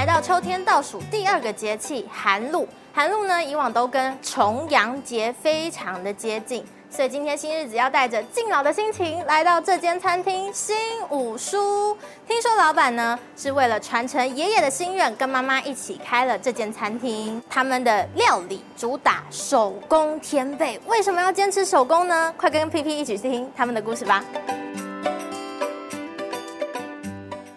来到秋天倒数第二个节气寒露，寒露呢以往都跟重阳节非常的接近，所以今天新日子要带着敬老的心情来到这间餐厅新五叔。听说老板呢是为了传承爷爷的心愿，跟妈妈一起开了这间餐厅。他们的料理主打手工天贝，为什么要坚持手工呢？快跟 P P 一起去听他们的故事吧。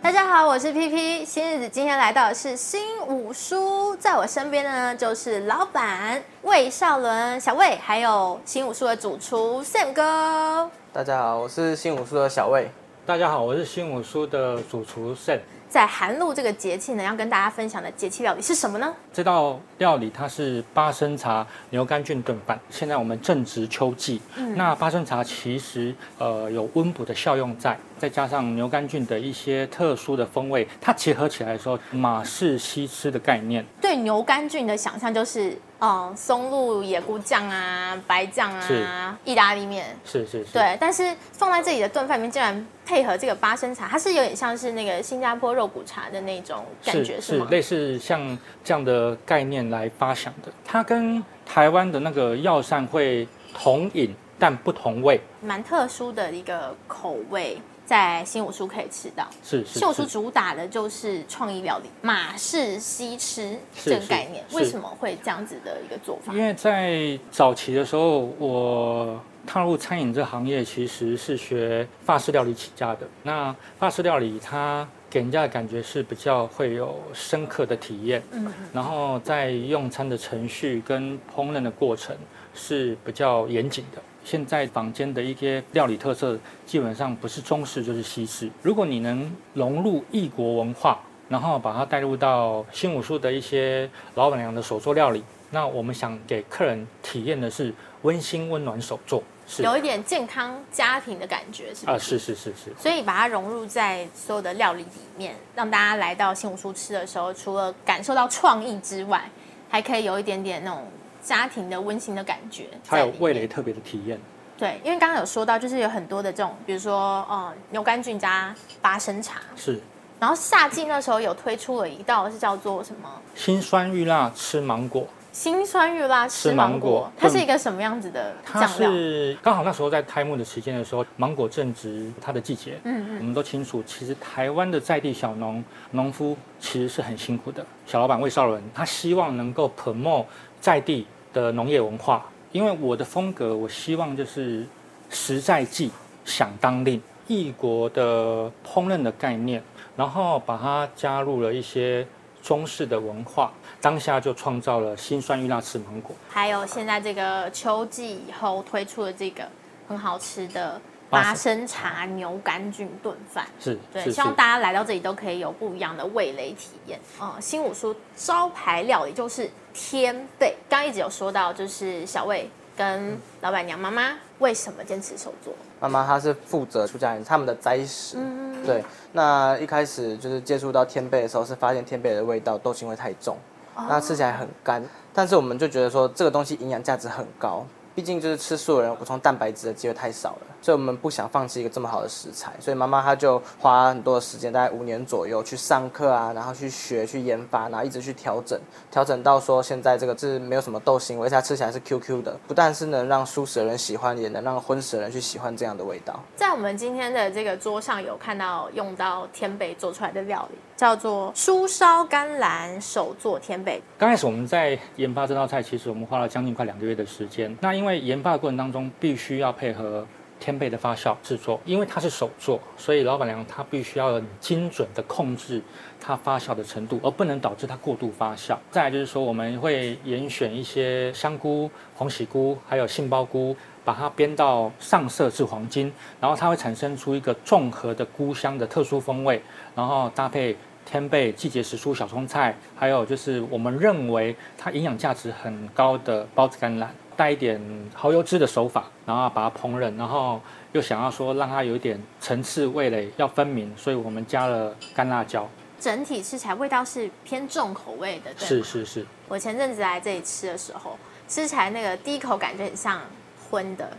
大家好，我是 P P。新日子今天来到的是新五叔，在我身边的呢就是老板魏少伦、小魏，还有新五叔的主厨 Sam 哥。大家好，我是新五叔的小魏。大家好，我是新五叔的主厨 Sam。在寒露这个节气呢，要跟大家分享的节气料理是什么呢？这道料理它是八生茶牛肝菌炖饭。现在我们正值秋季，嗯、那八生茶其实呃有温补的效用在，再加上牛肝菌的一些特殊的风味，它结合起来的时候，马氏西施的概念。对牛肝菌的想象就是。嗯，松露野菇酱啊，白酱啊，意大利面，是是是，对。但是放在这里的炖饭里面，竟然配合这个八生茶，它是有点像是那个新加坡肉骨茶的那种感觉，是吗？是类似像这样的概念来发想的。它跟台湾的那个药膳会同饮，但不同味，蛮特殊的一个口味。在新五书可以吃到，是是。新五书主打的就是创意料理，马氏西吃这个概念，为什么会这样子的一个做法？因为在早期的时候，我踏入餐饮这行业，其实是学法式料理起家的。那法式料理它给人家的感觉是比较会有深刻的体验，嗯，然后在用餐的程序跟烹饪的过程是比较严谨的。现在坊间的一些料理特色，基本上不是中式就是西式。如果你能融入异国文化，然后把它带入到新武术的一些老板娘的手作料理，那我们想给客人体验的是温馨温暖手作，是有一点健康家庭的感觉，是？啊，是是是是。所以把它融入在所有的料理里面，让大家来到新武书吃的时候，除了感受到创意之外，还可以有一点点那种。家庭的温馨的感觉，还有味蕾特别的体验。对，因为刚刚有说到，就是有很多的这种，比如说，呃，牛肝菌加八生茶。是。然后夏季那时候有推出了一道是叫做什么？辛酸玉辣吃芒果。辛酸玉辣吃芒果，它是一个什么样子的酱料？它是刚好那时候在开幕的时间的时候，芒果正值它的季节。嗯嗯。我们都清楚，其实台湾的在地小农农夫其实是很辛苦的。小老板魏少伦，他希望能够 promote 在地的农业文化，因为我的风格，我希望就是实在记想当令，异国的烹饪的概念，然后把它加入了一些中式的文化，当下就创造了辛酸玉辣吃芒果。还有现在这个秋季以后推出的这个很好吃的。八生茶牛肝菌炖饭是对，希望大家来到这里都可以有不一样的味蕾体验。哦、嗯，新武叔招牌料理就是天贝，刚一直有说到，就是小魏跟老板娘妈妈为什么坚持手作？妈妈她是负责出家人他们的斋食，嗯、对。那一开始就是接触到天贝的时候，是发现天贝的味道豆腥味太重，哦、那吃起来很干。但是我们就觉得说这个东西营养价值很高。毕竟就是吃素的人补充蛋白质的机会太少了，所以我们不想放弃一个这么好的食材，所以妈妈她就花很多的时间，大概五年左右去上课啊，然后去学、去研发，然后一直去调整，调整到说现在这个是没有什么豆腥味，而且它吃起来是 Q Q 的，不但是能让素食的人喜欢，也能让荤食的人去喜欢这样的味道。在我们今天的这个桌上有看到用到天贝做出来的料理，叫做书烧甘蓝手作天贝。刚开始我们在研发这道菜，其实我们花了将近快两个月的时间。那因为研发的过程当中，必须要配合天贝的发酵制作，因为它是手作，所以老板娘她必须要很精准的控制它发酵的程度，而不能导致它过度发酵。再来就是说，我们会严选一些香菇、红喜菇，还有杏鲍菇，把它煸到上色至黄金，然后它会产生出一个综合的菇香的特殊风味，然后搭配天贝、季节时蔬小葱菜，还有就是我们认为它营养价值很高的包子甘蓝。带一点蚝油汁的手法，然后把它烹饪，然后又想要说让它有一点层次，味蕾要分明，所以我们加了干辣椒。整体吃起来味道是偏重口味的，对。是是是。我前阵子来这里吃的时候，吃起来那个第一口感觉很像荤的，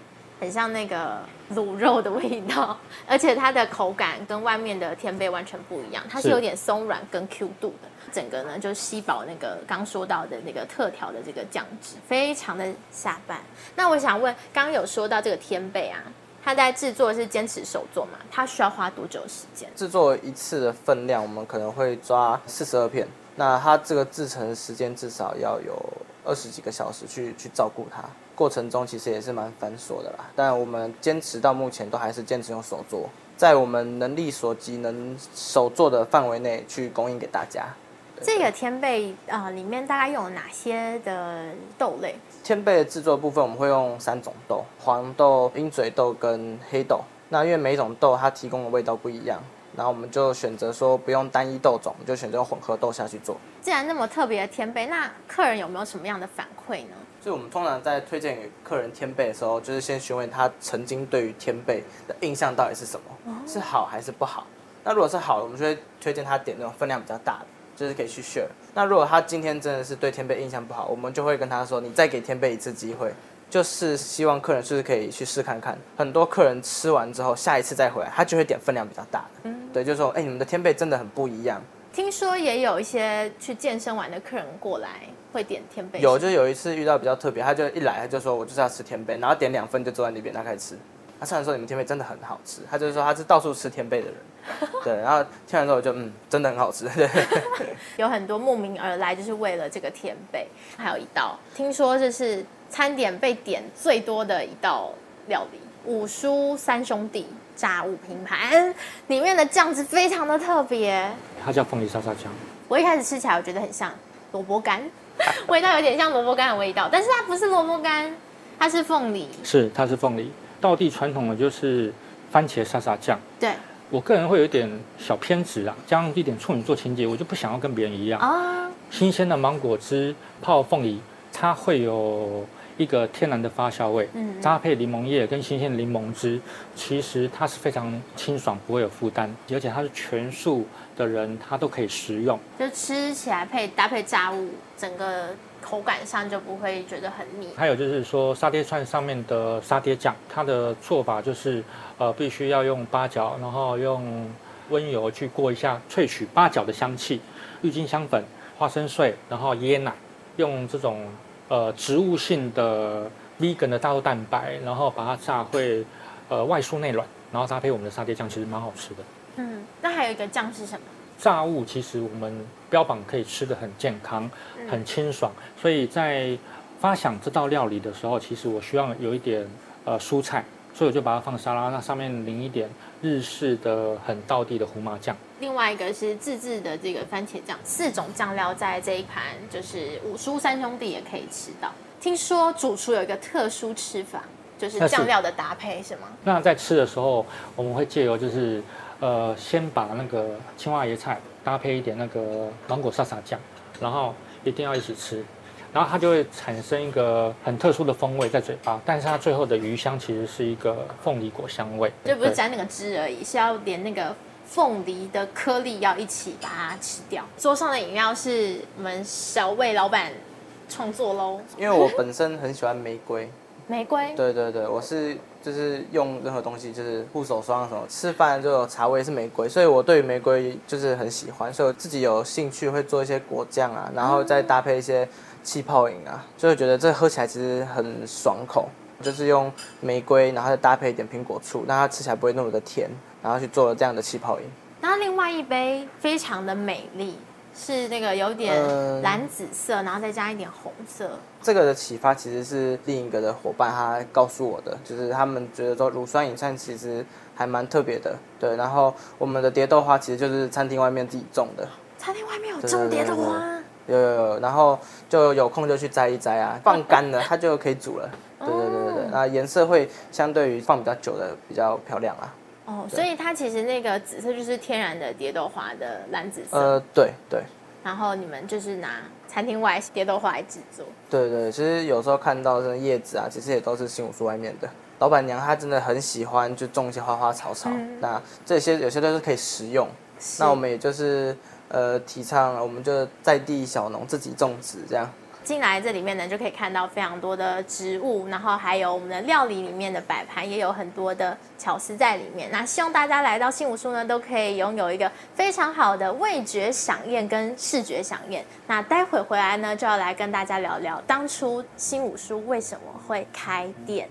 很像那个卤肉的味道，而且它的口感跟外面的天贝完全不一样，它是有点松软跟 Q 度的。整个呢就吸饱那个刚说到的那个特调的这个酱汁，非常的下饭。那我想问，刚刚有说到这个天贝啊，它在制作是坚持手做嘛？它需要花多久时间？制作一次的分量，我们可能会抓四十二片。那它这个制成时间至少要有二十几个小时去去照顾它，过程中其实也是蛮繁琐的啦。但我们坚持到目前都还是坚持用手做，在我们能力所及能手做的范围内去供应给大家。这个天贝啊、呃，里面大概用了哪些的豆类？天贝的制作部分，我们会用三种豆：黄豆、鹰嘴豆跟黑豆。那因为每一种豆它提供的味道不一样，然后我们就选择说不用单一豆种，就选择用混合豆下去做。既然那么特别的天贝，那客人有没有什么样的反馈呢？所以我们通常在推荐给客人天贝的时候，就是先询问他曾经对于天贝的印象到底是什么，哦、是好还是不好。那如果是好的，我们就会推荐他点那种分量比较大的。就是可以去 share。那如果他今天真的是对天贝印象不好，我们就会跟他说：“你再给天贝一次机会。”就是希望客人是不是可以去试看看。很多客人吃完之后，下一次再回来，他就会点分量比较大的。嗯，对，就是说：“哎，你们的天贝真的很不一样。”听说也有一些去健身完的客人过来会点天贝。有，就有一次遇到比较特别，他就一来他就说：“我就是要吃天贝。”然后点两份就坐在那边，他开始吃。他吃完说你们天贝真的很好吃，他就是说他是到处吃天贝的人。对，然后听完之后我就嗯，真的很好吃。对，有很多慕名而来就是为了这个天贝。还有一道，听说这是餐点被点最多的一道料理——五叔三兄弟炸物拼盘，里面的酱汁非常的特别，它叫凤梨沙沙酱。我一开始吃起来我觉得很像萝卜干，味道有点像萝卜干的味道，但是它不是萝卜干，它是凤梨。是，它是凤梨。道地传统的就是番茄沙沙酱。对。我个人会有点小偏执啊，加上一点处女座情节，我就不想要跟别人一样啊。新鲜的芒果汁泡凤梨，它会有一个天然的发酵味，嗯，搭配柠檬叶跟新鲜的柠檬汁，其实它是非常清爽，不会有负担，而且它是全素的人，他都可以食用，就吃起来配搭配炸物，整个。口感上就不会觉得很腻。还有就是说，沙爹串上面的沙爹酱，它的做法就是，呃，必须要用八角，然后用温油去过一下，萃取八角的香气，郁金香粉、花生碎，然后椰奶，用这种呃植物性的 vegan 的大豆蛋白，然后把它炸会呃外酥内软，然后搭配我们的沙爹酱，其实蛮好吃的。嗯，那还有一个酱是什么？炸物其实我们标榜可以吃的很健康、很清爽，所以在发想这道料理的时候，其实我希望有一点呃蔬菜，所以我就把它放沙拉，那上面淋一点日式的很道地的胡麻酱。另外一个是自制的这个番茄酱，四种酱料在这一盘就是五叔三兄弟也可以吃到。听说主厨有一个特殊吃法，就是酱料的搭配是，是吗？那在吃的时候，我们会借由就是。呃，先把那个青蛙椰菜搭配一点那个芒果沙沙酱，然后一定要一起吃，然后它就会产生一个很特殊的风味在嘴巴，但是它最后的余香其实是一个凤梨果香味，就不是沾那个汁而已，是要连那个凤梨的颗粒要一起把它吃掉。桌上的饮料是我们小魏老板创作喽，因为我本身很喜欢玫瑰。玫瑰，对对对，我是就是用任何东西，就是护手霜什么，吃饭就有茶味是玫瑰，所以我对于玫瑰就是很喜欢，所以我自己有兴趣会做一些果酱啊，然后再搭配一些气泡饮啊，就会觉得这喝起来其实很爽口，就是用玫瑰，然后再搭配一点苹果醋，让它吃起来不会那么的甜，然后去做了这样的气泡饮。那另外一杯非常的美丽。是那个有点蓝紫色，嗯，然后再加一点红色。这个的启发其实是另一个的伙伴他告诉我的，就是他们觉得说乳酸饮餐其实还蛮特别的。对，然后我们的蝶豆花其实就是餐厅外面自己种的。餐厅外面有种蝶豆花？有有有，然后就有空就去摘一摘啊，放干了它就可以煮了。对对对对对，那颜色会相对于放比较久的比较漂亮啊。哦，所以它其实那个紫色就是天然的蝶豆花的蓝紫色。呃，对对。然后你们就是拿餐厅外蝶豆花来制作。对对，其实有时候看到这个叶子啊，其实也都是新武树外面的。老板娘她真的很喜欢就种一些花花草草，嗯、那这些有些都是可以食用。那我们也就是呃提倡，我们就在地小农自己种植这样。进来这里面呢，就可以看到非常多的植物，然后还有我们的料理里面的摆盘，也有很多的巧思在里面。那希望大家来到新武书呢，都可以拥有一个非常好的味觉饗宴跟视觉饗宴。那待会回来呢，就要来跟大家聊聊当初新武书为什么会开店。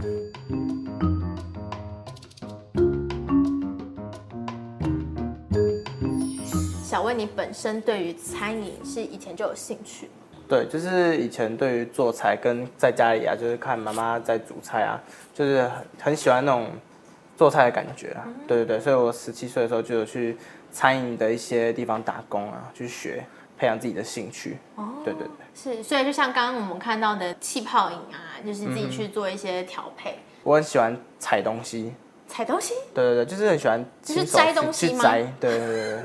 小薇，你本身对于餐饮是以前就有兴趣？对，就是以前对于做菜跟在家里啊，就是看妈妈在煮菜啊，就是很很喜欢那种做菜的感觉啊。嗯、对对对，所以我十七岁的时候就有去餐饮的一些地方打工啊，去学培养自己的兴趣。哦，对对对，是，所以就像刚刚我们看到的气泡饮啊，就是自己去做一些调配。嗯、我很喜欢采东西。采东西？对对对，就是很喜欢，就是摘东西吗？摘，对对对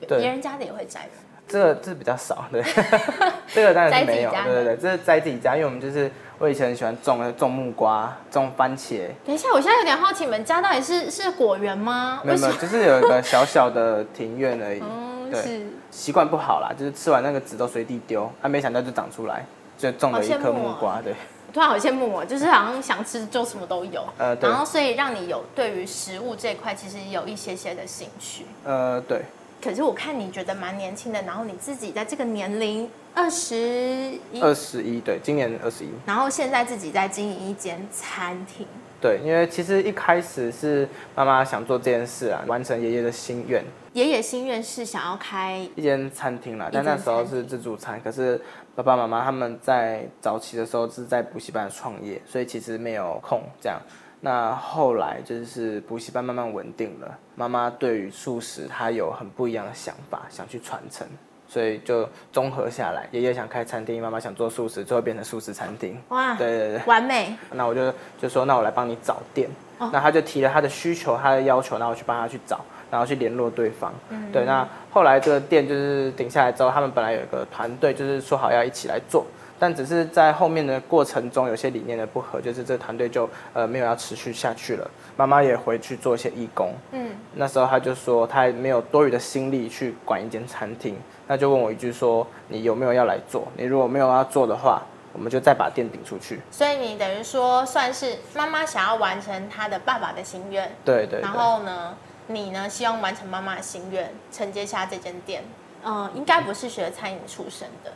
对。别人家的也会摘吗？这个这个比较少，对，这个当然是没有，对对对，这是在自己家，因为我们就是我以前很喜欢种种木瓜、种番茄。等一下，我现在有点好奇，你们家到底是是果园吗？没有就是有一个小小的庭院而已。嗯，对，习惯不好啦，就是吃完那个籽都随地丢，还没想到就长出来，就种了一颗木瓜，对。突然好羡慕我，就是好像想吃就什么都有，呃，对然后所以让你有对于食物这一块其实有一些些的兴趣。呃，对。可是我看你觉得蛮年轻的，然后你自己在这个年龄二十一，二十一，对，今年二十一，然后现在自己在经营一间餐厅。对，因为其实一开始是妈妈想做这件事啊，完成爷爷的心愿。爷爷心愿是想要开一间餐厅啦，但那时候是自助餐。可是爸爸妈妈他们在早期的时候是在补习班创业，所以其实没有空这样。那后来就是补习班慢慢稳定了，妈妈对于素食她有很不一样的想法，想去传承，所以就综合下来，爷爷想开餐厅，妈妈想做素食，最后变成素食餐厅。哇，对对对，完美。那我就就说，那我来帮你找店。哦、那他就提了他的需求，他的要求，那我去帮他去找，然后去联络对方。嗯，对。那后来这个店就是顶下来之后，他们本来有一个团队，就是说好要一起来做。但只是在后面的过程中，有些理念的不合，就是这团队就呃没有要持续下去了。妈妈也回去做一些义工，嗯，那时候他就说他没有多余的心力去管一间餐厅，那就问我一句说，你有没有要来做？你如果没有要做的话，我们就再把店顶出去。所以你等于说算是妈妈想要完成她的爸爸的心愿，对，对对。然后呢，你呢希望完成妈妈的心愿，承接下这间店。嗯，应该不是学餐饮出身的。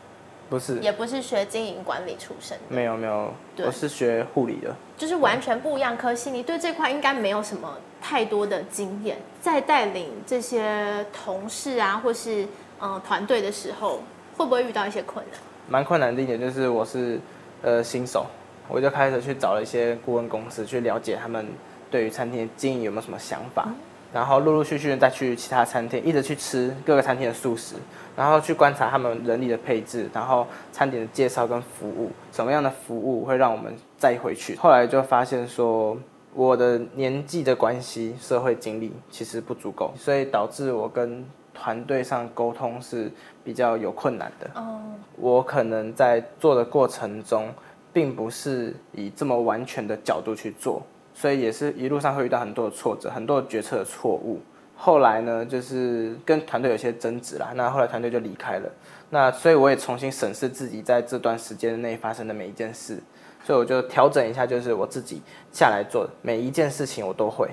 不是，也不是学经营管理出身的，没有没有，我是学护理的，就是完全不一样科系。你对这块应该没有什么太多的经验，在带领这些同事啊，或是嗯团队的时候，会不会遇到一些困难？蛮困难的一点就是我是呃新手，我就开始去找了一些顾问公司去了解他们对于餐厅经营有没有什么想法。嗯然后陆陆续续再去其他餐厅，一直去吃各个餐厅的素食，然后去观察他们人力的配置，然后餐点的介绍跟服务，什么样的服务会让我们再回去。后来就发现说，我的年纪的关系，社会经历其实不足够，所以导致我跟团队上沟通是比较有困难的。哦，我可能在做的过程中，并不是以这么完全的角度去做。所以也是一路上会遇到很多的挫折，很多决策的错误。后来呢，就是跟团队有些争执啦。那后来团队就离开了。那所以我也重新审视自己在这段时间内发生的每一件事。所以我就调整一下，就是我自己下来做每一件事情我都会。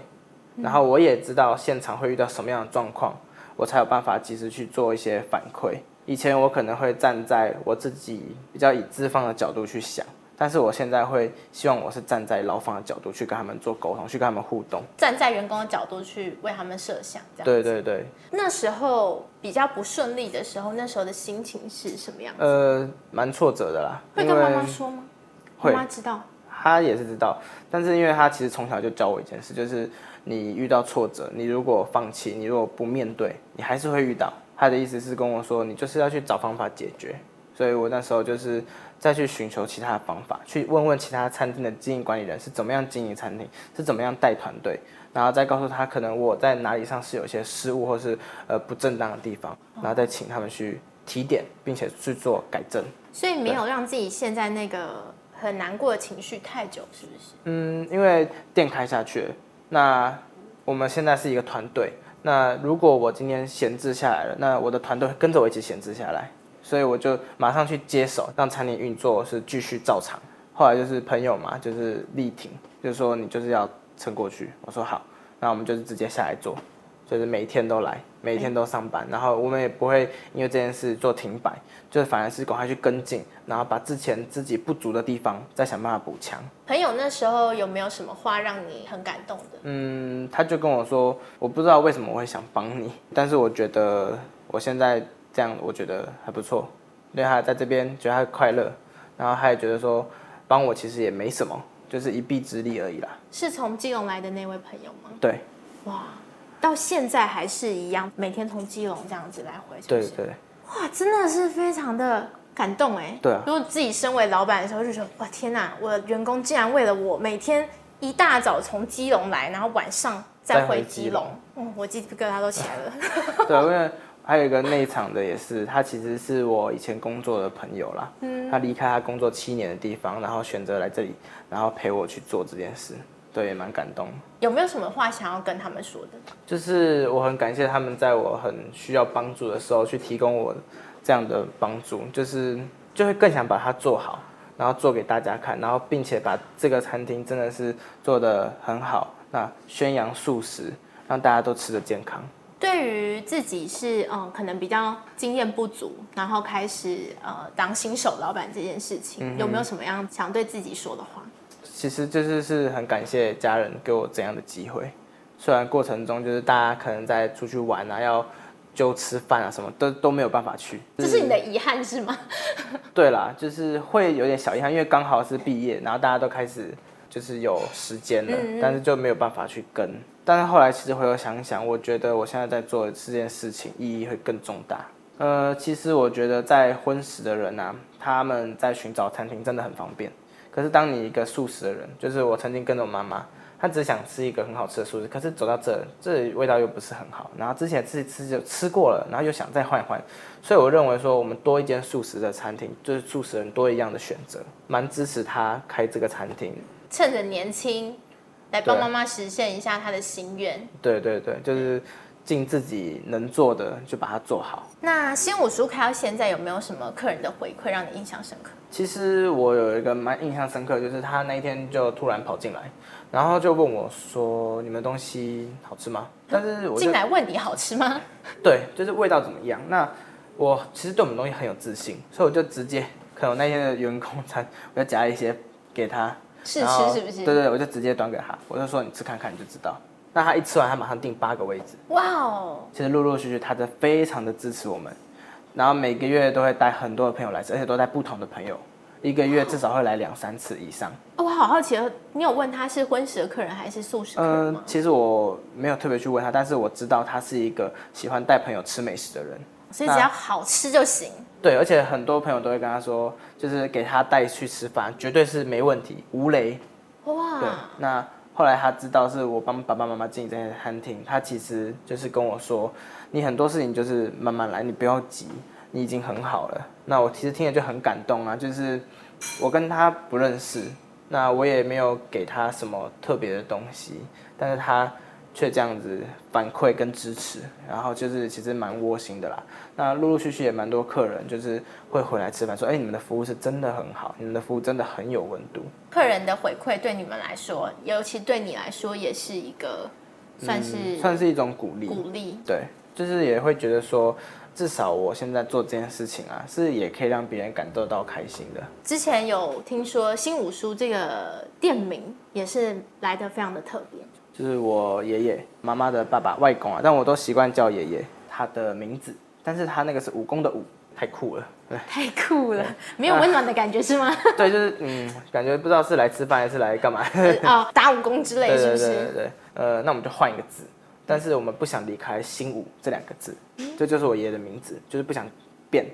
然后我也知道现场会遇到什么样的状况，我才有办法及时去做一些反馈。以前我可能会站在我自己比较以资方的角度去想。但是我现在会希望我是站在劳方的角度去跟他们做沟通，去跟他们互动，站在员工的角度去为他们设想，这样。对对对。那时候比较不顺利的时候，那时候的心情是什么样子？呃，蛮挫折的啦。会跟妈妈说吗？会。妈妈知道。他也是知道，但是因为他其实从小就教我一件事，就是你遇到挫折，你如果放弃，你如果不面对，你还是会遇到。他的意思是跟我说，你就是要去找方法解决。所以我那时候就是。再去寻求其他的方法，去问问其他餐厅的经营管理人是怎么样经营餐厅，是怎么样带团队，然后再告诉他可能我在哪里上是有些失误或是呃不正当的地方，然后再请他们去提点，并且去做改正。所以没有让自己陷在那个很难过的情绪太久，是不是？嗯，因为店开下去了，那我们现在是一个团队，那如果我今天闲置下来了，那我的团队跟着我一起闲置下来。所以我就马上去接手，让餐厅运作是继续照常。后来就是朋友嘛，就是力挺，就是说你就是要撑过去。我说好，那我们就是直接下来做，就是每天都来，每天都上班，然后我们也不会因为这件事做停摆，就是反而是赶快去跟进，然后把之前自己不足的地方再想办法补强。朋友那时候有没有什么话让你很感动的？嗯，他就跟我说，我不知道为什么我会想帮你，但是我觉得我现在这样，我觉得还不错，因为他在这边觉得他快乐，然后他也觉得说。帮我其实也没什么，就是一臂之力而已啦。是从基隆来的那位朋友吗？对。哇，到现在还是一样，每天从基隆这样子来回是不是？对对。哇，真的是非常的感动哎。对啊。如果自己身为老板的时候，就说哇天哪，我的员工竟然为了我每天一大早从基隆来，然后晚上再回基隆，嗯，我鸡皮疙瘩都起来了。对，因为。还有一个内场的也是，他其实是我以前工作的朋友啦。嗯，他离开他工作七年的地方，然后选择来这里，然后陪我去做这件事，对，也蛮感动。有没有什么话想要跟他们说的？就是我很感谢他们在我很需要帮助的时候去提供我这样的帮助，就是就会更想把它做好，然后做给大家看，然后并且把这个餐厅真的是做得很好，那宣扬素食，让大家都吃得健康。对于自己是嗯，可能比较经验不足，然后开始呃当新手老板这件事情，嗯、有没有什么样想对自己说的话？其实就是是很感谢家人给我这样的机会，虽然过程中就是大家可能在出去玩啊，要就吃饭啊什么都都没有办法去，这是你的遗憾是吗？对啦，就是会有点小遗憾，因为刚好是毕业，然后大家都开始就是有时间了，嗯嗯，但是就没有办法去跟。但是后来其实回头想想，我觉得我现在在做这件事情意义会更重大。呃，其实我觉得在荤食的人啊，他们在寻找餐厅真的很方便。可是当你一个素食的人，就是我曾经跟着我妈妈，她只想吃一个很好吃的素食，可是走到这，这味道又不是很好。然后之前自己吃就吃过了，然后又想再换一换。所以我认为说，我们多一间素食的餐厅，就是素食人多一样的选择，蛮支持他开这个餐厅。趁着年轻。来帮妈妈实现一下她的心愿。对对对，就是尽自己能做的就把它做好。那新武书开到现在有没有什么客人的回馈让你印象深刻？其实我有一个蛮印象深刻，就是他那一天就突然跑进来，然后就问我说：“你们东西好吃吗？”但是我进来问你好吃吗？对，就是味道怎么样？那我其实对我们东西很有自信，所以我就直接，可能那天的员工餐，我就夹一些给他。试吃是不是？对对，我就直接端给他，我就说你吃看看你就知道。那他一吃完，他马上订八个位置。哇哦！其实陆陆续续，他在非常的支持我们，然后每个月都会带很多的朋友来吃，而且都带不同的朋友，一个月至少会来两三次以上。哦，我好好奇哦，你有问他是荤食的客人还是素食客？嗯，其实我没有特别去问他，但是我知道他是一个喜欢带朋友吃美食的人，所以只要好吃就行。对，而且很多朋友都会跟他说，就是给他带去吃饭，绝对是没问题，无雷。哇！对，那后来他知道是我帮爸爸妈妈经营这些餐厅，他其实就是跟我说，你很多事情就是慢慢来，你不要急，你已经很好了。那我其实听了就很感动啊，就是我跟他不认识，那我也没有给他什么特别的东西，但是他。却这样子反馈跟支持，然后就是其实蛮窝心的啦。那陆陆续续也蛮多客人就是会回来吃饭，说：“哎，你们的服务是真的很好，你们的服务真的很有温度。”客人的回馈对你们来说，尤其对你来说，也是一个算是、嗯、算是一种鼓励。鼓励对，就是也会觉得说，至少我现在做这件事情啊，是也可以让别人感受到开心的。之前有听说新五叔这个店名也是来的非常的特别。就是我爷爷妈妈的爸爸外公啊，但我都习惯叫爷爷。他的名字，但是他那个是武功的武，太酷了，对，太酷了，没有温暖的感觉是吗？对，就是嗯，感觉不知道是来吃饭还是来干嘛。哦，打武功之类是不是？对对对对，呃，那我们就换一个字，但是我们不想离开新武这两个字，这就是我爷爷的名字，就是不想变。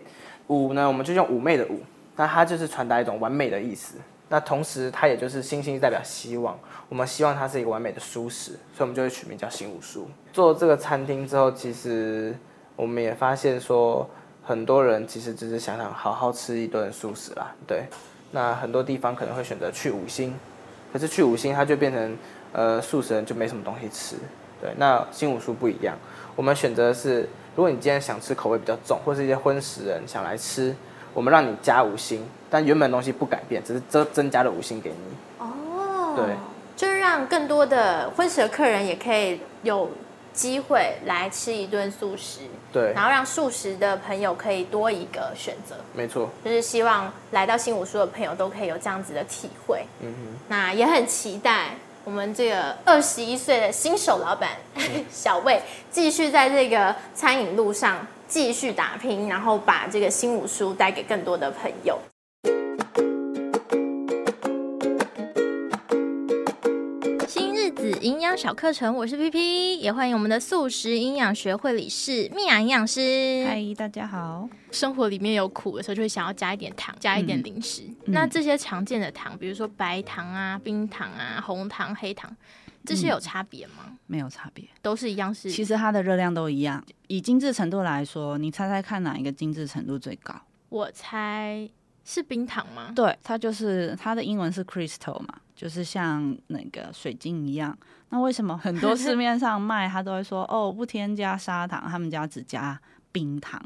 武呢，我们就用妩媚的妩，那它就是传达一种完美的意思。那同时，它也就是星星代表希望，我们希望它是一个完美的素食，所以我们就会取名叫新武书。做这个餐厅之后，其实我们也发现说，很多人其实只是想想好好吃一顿素食啦。对，那很多地方可能会选择去五星，可是去五星它就变成，呃，素食人就没什么东西吃。对，那新五蔬不一样，我们选择是，如果你今天想吃口味比较重，或是一些荤食人想来吃，我们让你加五星，但原本的东西不改变，只是增增加了五星给你。哦，对，就是让更多的婚食的客人也可以有机会来吃一顿素食。对，然后让素食的朋友可以多一个选择。没错，就是希望来到新五蔬的朋友都可以有这样子的体会。嗯哼，那也很期待我们这个二十一岁的新手老板 小魏继续在这个餐饮路上继续打拼，然后把这个新五书带给更多的朋友。新日子营养小课程，我是 P P，也欢迎我们的素食营养学会理事蜜雅营养师。嗨，大家好。生活里面有苦的时候，就会想要加一点糖，加一点零食。嗯、那这些常见的糖，比如说白糖啊、冰糖啊、红糖、黑糖，这些有差别吗？嗯、没有差别，都是一样是。其实它的热量都一样。以精致程度来说，你猜猜看哪一个精致程度最高？我猜是冰糖吗？对，它就是它的英文是 crystal 嘛。就是像那个水晶一样，那为什么很多市面上卖，他都会说哦，不添加砂糖，他们家只加冰糖，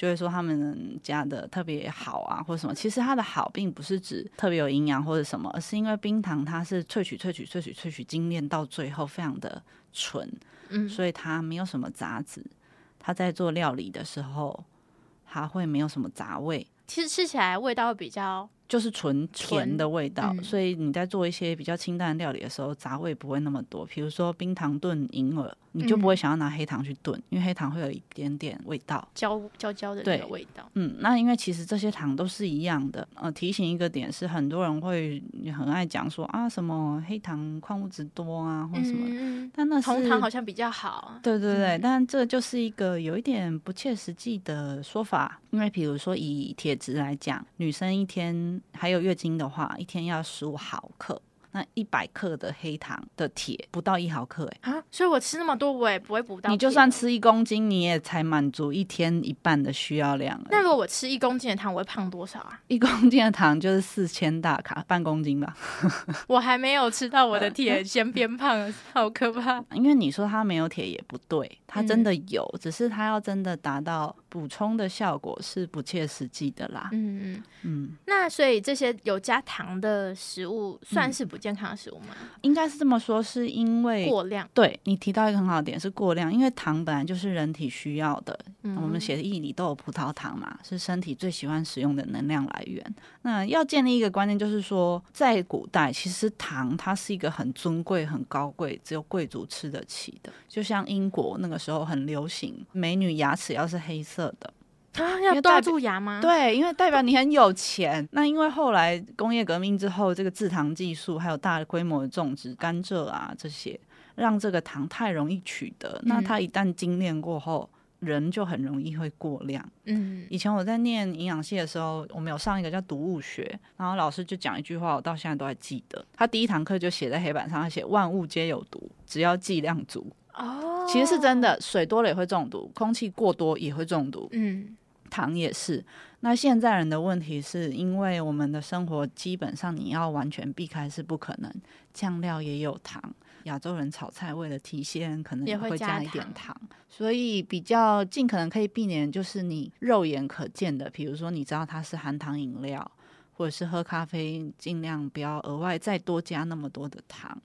就会说他们家的特别好啊，或者什么？其实它的好并不是指特别有营养或者什么，而是因为冰糖它是萃取、萃取、萃取、萃取精炼到最后非常的纯，嗯，所以它没有什么杂质，它在做料理的时候，它会没有什么杂味，其实吃起来味道会比较。就是纯甜的味道，嗯，所以你在做一些比较清淡的料理的时候，杂味不会那么多。比如说冰糖炖银耳。你就不会想要拿黑糖去炖，嗯，因为黑糖会有一点点味道，焦焦焦的那个味道。嗯，那因为其实这些糖都是一样的。呃，提醒一个点是，很多人会很爱讲说啊，什么黑糖矿物质多啊，或什么，嗯，但那是红糖好像比较好。对对对，嗯，但这就是一个有一点不切实际的说法。因为比如说以铁质来讲，女生一天还有月经的话，一天要十五毫克。那一百克的黑糖的铁不到一毫克哎啊，所以我吃那么多我也不会补到。你就算吃一公斤，你也才满足一天一半的需要量。那如果我吃一公斤的糖，我会胖多少啊？一公斤的糖就是四千大卡，半公斤吧。我还没有吃到我的铁，先变胖，好可怕。因为你说它没有铁也不对，它真的有，嗯、只是它要真的达到补充的效果是不切实际的啦。嗯嗯嗯。那所以这些有加糖的食物算是不健康的食物吗？应该是这么说，是因为过量。对，你提到一个很好的点，是过量，因为糖本来就是人体需要的。嗯，我们血液里都有葡萄糖嘛，是身体最喜欢使用的能量来源。那要建立一个观念，就是说，在古代，其实糖它是一个很尊贵、很高贵，只有贵族吃得起的。就像英国那个时候很流行，美女牙齿要是黑色的。啊，要抓住牙吗？对，因为代表你很有钱。那因为后来工业革命之后，这个制糖技术还有大规模的种植甘蔗啊这些，让这个糖太容易取得。嗯、那它一旦精炼过后，人就很容易会过量。嗯，以前我在念营养系的时候，我们有上一个叫毒物学，然后老师就讲一句话，我到现在都还记得。他第一堂课就写在黑板上，他写万物皆有毒，只要剂量足。哦，其实是真的，水多了也会中毒，空气过多也会中毒。嗯。糖也是，那现在人的问题是因为我们的生活基本上你要完全避开是不可能，酱料也有糖，亚洲人炒菜为了提鲜可能也会加一点糖，糖，所以比较尽可能可以避免就是你肉眼可见的，比如说你知道它是含糖饮料，或者是喝咖啡，尽量不要额外再多加那么多的糖。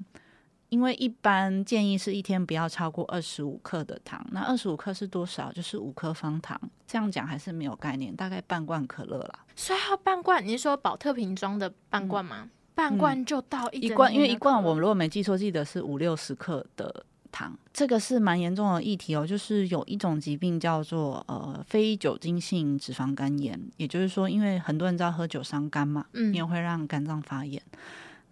因为一般建议是一天不要超过二十五克的糖，那二十五克是多少？就是五克方糖。这样讲还是没有概念，大概半罐可乐啦。所以要半罐，你是说保特瓶装的半罐吗？嗯、半罐就到一,一罐，因为一罐我们如果没记错，记得是五六十克的糖。这个是蛮严重的议题哦，就是有一种疾病叫做呃非酒精性脂肪肝炎，也就是说，因为很多人知道喝酒伤肝嘛，嗯，也会让肝脏发炎。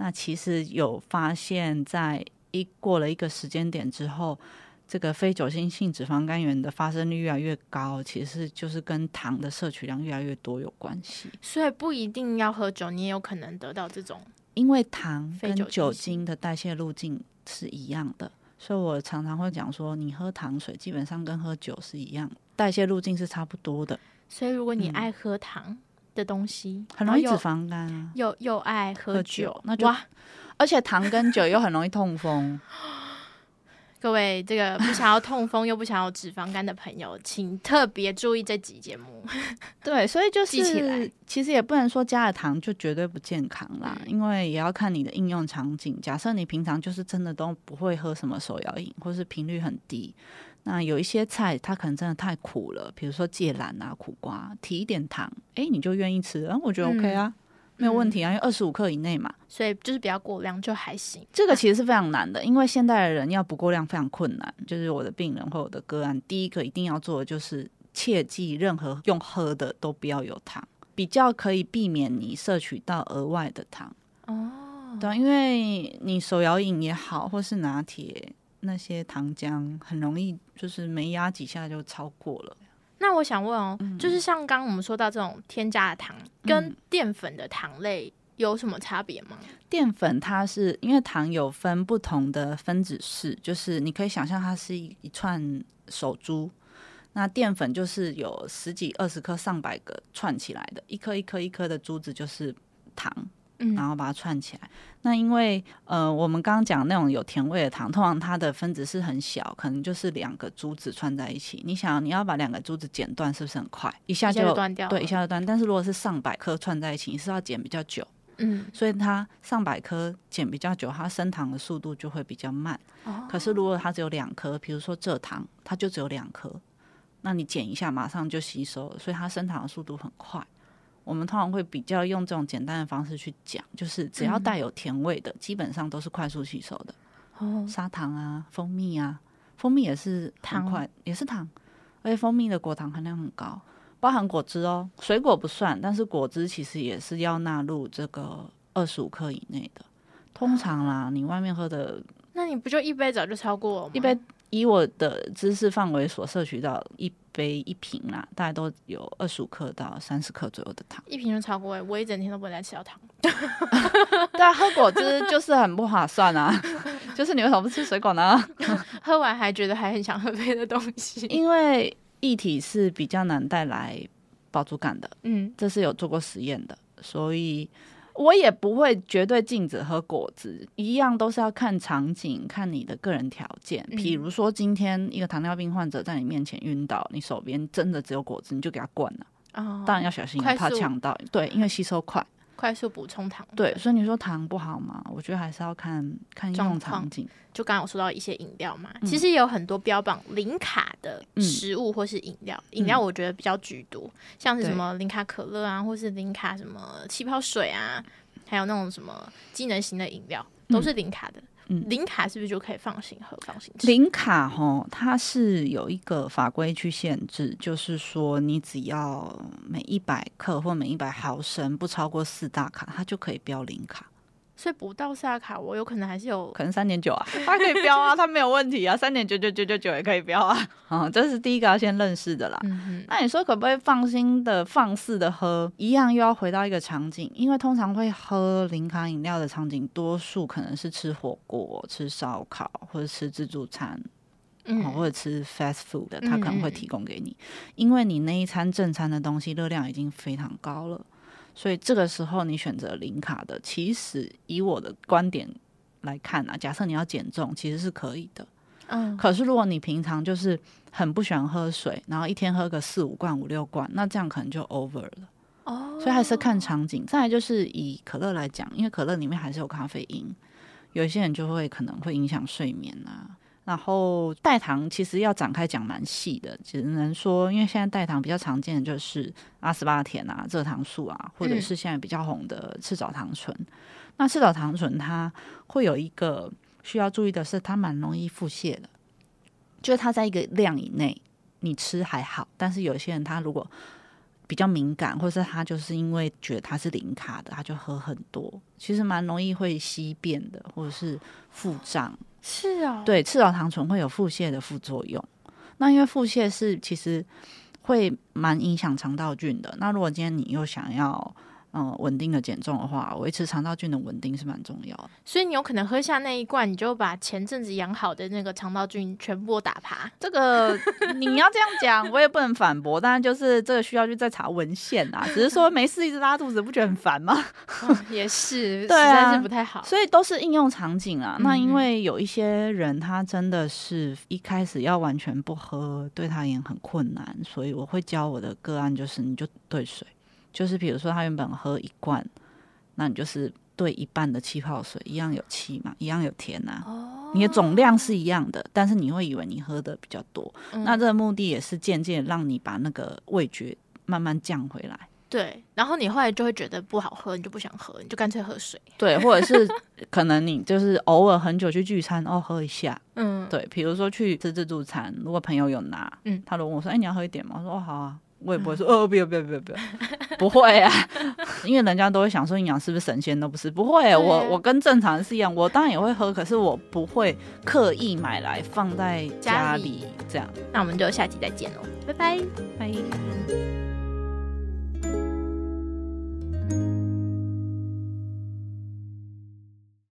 那其实有发现，在一过了一个时间点之后，这个非酒精性脂肪肝炎的发生率越来越高，其实就是跟糖的摄取量越来越多有关系。所以不一定要喝酒，你也有可能得到这种。因为糖跟酒精的代谢路径是一样的，所以我常常会讲说，你喝糖水基本上跟喝酒是一样，代谢路径是差不多的。所以如果你爱喝糖，嗯的东西很容易脂肪肝啊，又又爱喝酒，那就哇，而且糖跟酒又很容易痛风。各位这个不想要痛风又不想要脂肪肝的朋友，请特别注意这集节目。对，所以就是其实也不能说加了糖就绝对不健康啦，嗯、因为也要看你的应用场景。假设你平常就是真的都不会喝什么手摇饮，或是频率很低，那有一些菜它可能真的太苦了，比如说芥蓝啊、苦瓜，提一点糖，哎，你就愿意吃，嗯，我觉得 OK 啊。嗯没有问题啊，因为二十五克以内嘛，所以就是比较过量就还行。这个其实是非常难的，因为现代的人要不过量非常困难。就是我的病人或我的个案，第一个一定要做的就是切记，任何用喝的都不要有糖，比较可以避免你摄取到额外的糖。哦，对，因为你手摇饮也好，或是拿铁那些糖浆，很容易就是没压几下就超过了。那我想问哦，嗯、就是像刚刚我们说到这种添加的糖，跟淀粉的糖类有什么差别吗？淀粉它是因为糖有分不同的分子式，就是你可以想象它是一一串手珠，那淀粉就是有十几、二十颗、上百个串起来的，一颗一颗一颗的珠子就是糖。然后把它串起来。那因为呃，我们刚刚讲那种有甜味的糖，通常它的分子是很小，可能就是两个珠子串在一起。你想，你要把两个珠子剪断，是不是很快？一下就，一下就断掉。对，一下就断。但是如果是上百颗串在一起，你是要剪比较久。嗯，所以它上百颗剪比较久，它升糖的速度就会比较慢。哦。可是如果它只有两颗，比如说蔗糖，它就只有两颗，那你剪一下马上就吸收了，所以它升糖的速度很快。我们通常会比较用这种简单的方式去讲，就是只要带有甜味的，嗯、基本上都是快速吸收的。哦，砂糖啊，蜂蜜啊，蜂蜜也是糖块，也是糖，而且蜂蜜的果糖含量很高，包含果汁哦，水果不算，但是果汁其实也是要纳入这个二十五克以内的。通常啦，你外面喝的，那你不就一杯早就超过？一杯。以我的知识范围所摄取到一杯一瓶啦，大概都有二十五克到三十克左右的糖，一瓶就超过哎，我一整天都不能再吃到糖。对啊，喝果汁就是很不划算啊，就是你为什么不吃水果呢？喝完还觉得还很想喝别的东西，因为液体是比较难带来饱足感的，嗯，这是有做过实验的，所以。我也不会绝对禁止喝果汁，一样都是要看场景，看你的个人条件。比如说，今天一个糖尿病患者在你面前晕倒，你手边真的只有果汁，你就给他灌了。哦，当然要小心，怕呛到。对，因为吸收快。快速补充糖，对，所以你说糖不好嘛？我觉得还是要看看应用场景。就刚刚我说到一些饮料嘛，嗯、其实也有很多标榜零卡的食物或是饮料，饮、嗯、料我觉得比较居多，嗯、像是什么零卡可乐啊，或是零卡什么气泡水啊，还有那种什么机能型的饮料，都是零卡的。嗯嗯，零卡是不是就可以放心喝、放心吃？零卡哈，它是有一个法规去限制，就是说你只要每一百克或每一百毫升不超过四大卡，它就可以标零卡。所以不到萨卡，我有可能还是有可能三点九啊，它可以标啊，它没有问题啊，三点九九九九九也可以标啊。啊，这是第一个要先认识的啦。嗯那你说可不可以放心的放肆的喝？一样又要回到一个场景，因为通常会喝零卡饮料的场景，多数可能是吃火锅、吃烧烤或者吃自助餐，嗯，或者吃 fast food 的，他可能会提供给你，嗯嗯因为你那一餐正餐的东西热量已经非常高了。所以这个时候你选择零卡的，其实以我的观点来看啊，假设你要减重，其实是可以的。嗯。可是如果你平常就是很不喜欢喝水，然后一天喝个四五罐、五六罐，那这样可能就 over 了。哦。所以还是看场景。再来就是以可乐来讲，因为可乐里面还是有咖啡因，有些人就会可能会影响睡眠啊。然后代糖其实要展开讲蛮细的，只能说，因为现在代糖比较常见的就是阿斯巴甜啊、蔗糖素啊，或者是现在比较红的赤藻糖醇。嗯、那赤藻糖醇它会有一个需要注意的是，它蛮容易腹泻的，就是它在一个量以内你吃还好，但是有些人他如果比较敏感，或是他就是因为觉得它是零卡的，他就喝很多，其实蛮容易会稀便的，或者是腹胀。是啊，对，赤藻糖醇会有腹泻的副作用。那因为腹泻是其实会蛮影响肠道菌的。那如果今天你又想要嗯，稳定的减重的话，维持肠道菌的稳定是蛮重要的。所以你有可能喝下那一罐，你就把前阵子养好的那个肠道菌全部打趴。这个你要这样讲，我也不能反驳。当然，就是这个需要去再查文献啊。只是说没事一直拉肚子，不觉得很烦吗？哦、也是，对啊，实在是不太好。所以都是应用场景啊。嗯、那因为有一些人，他真的是一开始要完全不喝，对他也很困难。所以我会教我的个案，就是你就兑水，就是比如说他原本喝一罐。那你就是兑一半的气泡水，一样有气嘛，一样有甜呐、啊。哦，你的总量是一样的，但是你会以为你喝的比较多。嗯、那这个目的也是渐渐让你把那个味觉慢慢降回来。对，然后你后来就会觉得不好喝，你就不想喝，你就干脆喝水。对，或者是可能你就是偶尔很久去聚餐哦，喝一下。嗯，对，比如说去吃自助餐，如果朋友有拿，嗯，他如果问我说：“哎，你要喝一点吗？”我说：“哦，好啊。”我也不会说哦，不要不要不要不要，不会啊，因为人家都会想说营养是不是神仙都不是，不会，我我跟正常人是一样，我当然也会喝，可是我不会刻意买来放在家里这样。那我们就下期再见喽，拜拜。拜。